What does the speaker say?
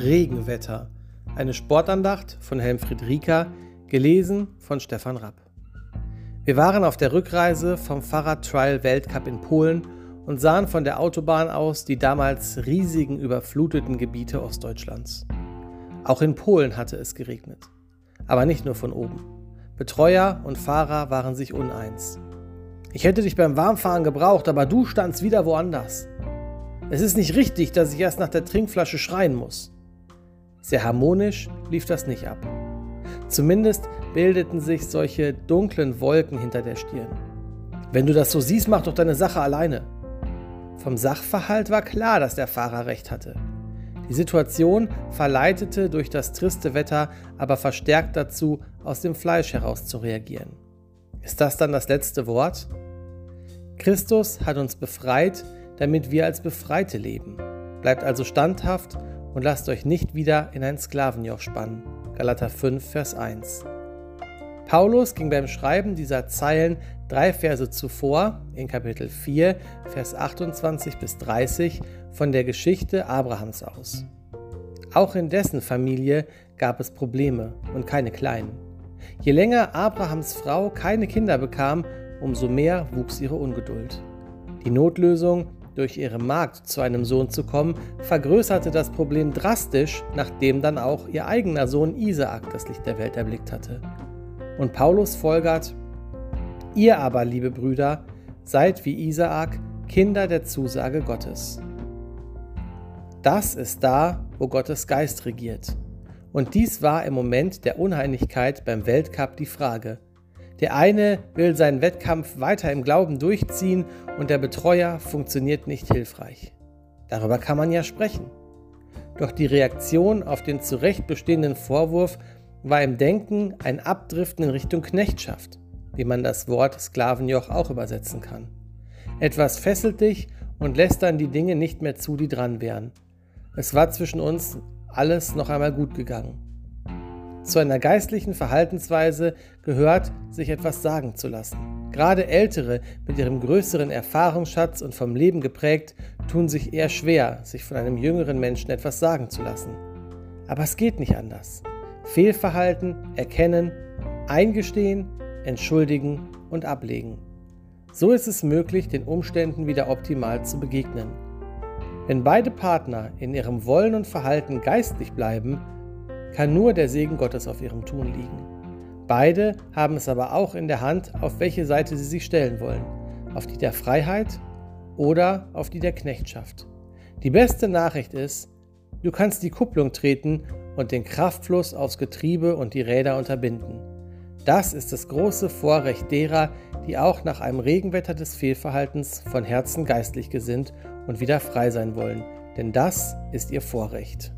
Regenwetter. Eine Sportandacht von Helmfried Rieker, gelesen von Stefan Rapp. Wir waren auf der Rückreise vom Fahrradtrial Weltcup in Polen und sahen von der Autobahn aus die damals riesigen überfluteten Gebiete Ostdeutschlands. Auch in Polen hatte es geregnet. Aber nicht nur von oben. Betreuer und Fahrer waren sich uneins. Ich hätte dich beim Warmfahren gebraucht, aber du standst wieder woanders. Es ist nicht richtig, dass ich erst nach der Trinkflasche schreien muss. Sehr harmonisch lief das nicht ab. Zumindest bildeten sich solche dunklen Wolken hinter der Stirn. Wenn du das so siehst, mach doch deine Sache alleine. Vom Sachverhalt war klar, dass der Fahrer recht hatte. Die Situation verleitete durch das triste Wetter aber verstärkt dazu, aus dem Fleisch heraus zu reagieren. Ist das dann das letzte Wort? Christus hat uns befreit, damit wir als Befreite leben. Bleibt also standhaft und lasst euch nicht wieder in ein Sklavenjoch spannen. Galater 5, Vers 1. Paulus ging beim Schreiben dieser Zeilen drei Verse zuvor, in Kapitel 4, Vers 28 bis 30, von der Geschichte Abrahams aus. Auch in dessen Familie gab es Probleme und keine kleinen. Je länger Abrahams Frau keine Kinder bekam, umso mehr wuchs ihre Ungeduld. Die Notlösung durch ihre Magd zu einem Sohn zu kommen, vergrößerte das Problem drastisch, nachdem dann auch ihr eigener Sohn Isaak das Licht der Welt erblickt hatte. Und Paulus folgert, ihr aber, liebe Brüder, seid wie Isaak Kinder der Zusage Gottes. Das ist da, wo Gottes Geist regiert. Und dies war im Moment der Uneinigkeit beim Weltcup die Frage, der eine will seinen Wettkampf weiter im Glauben durchziehen und der Betreuer funktioniert nicht hilfreich. Darüber kann man ja sprechen. Doch die Reaktion auf den zu Recht bestehenden Vorwurf war im Denken ein Abdriften in Richtung Knechtschaft, wie man das Wort Sklavenjoch auch übersetzen kann. Etwas fesselt dich und lässt dann die Dinge nicht mehr zu, die dran wären. Es war zwischen uns alles noch einmal gut gegangen. Zu einer geistlichen Verhaltensweise gehört, sich etwas sagen zu lassen. Gerade Ältere mit ihrem größeren Erfahrungsschatz und vom Leben geprägt, tun sich eher schwer, sich von einem jüngeren Menschen etwas sagen zu lassen. Aber es geht nicht anders. Fehlverhalten erkennen, eingestehen, entschuldigen und ablegen. So ist es möglich, den Umständen wieder optimal zu begegnen. Wenn beide Partner in ihrem Wollen und Verhalten geistlich bleiben, kann nur der Segen Gottes auf ihrem Tun liegen. Beide haben es aber auch in der Hand, auf welche Seite sie sich stellen wollen. Auf die der Freiheit oder auf die der Knechtschaft. Die beste Nachricht ist, du kannst die Kupplung treten und den Kraftfluss aufs Getriebe und die Räder unterbinden. Das ist das große Vorrecht derer, die auch nach einem Regenwetter des Fehlverhaltens von Herzen geistlich gesinnt und wieder frei sein wollen, denn das ist ihr Vorrecht.